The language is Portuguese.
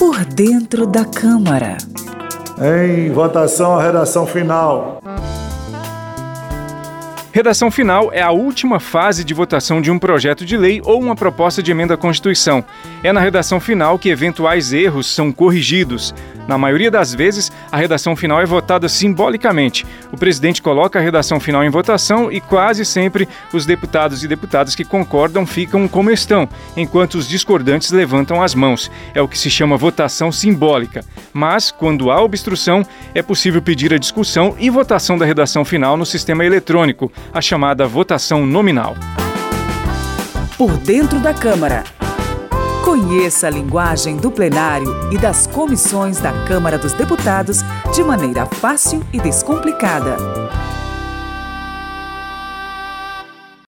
Por dentro da Câmara. Em votação, a redação final. Redação final é a última fase de votação de um projeto de lei ou uma proposta de emenda à Constituição. É na redação final que eventuais erros são corrigidos. Na maioria das vezes, a redação final é votada simbolicamente. O presidente coloca a redação final em votação e quase sempre os deputados e deputadas que concordam ficam como estão, enquanto os discordantes levantam as mãos. É o que se chama votação simbólica. Mas, quando há obstrução, é possível pedir a discussão e votação da redação final no sistema eletrônico, a chamada votação nominal. Por dentro da Câmara. Conheça a linguagem do plenário e das comissões da Câmara dos Deputados de maneira fácil e descomplicada.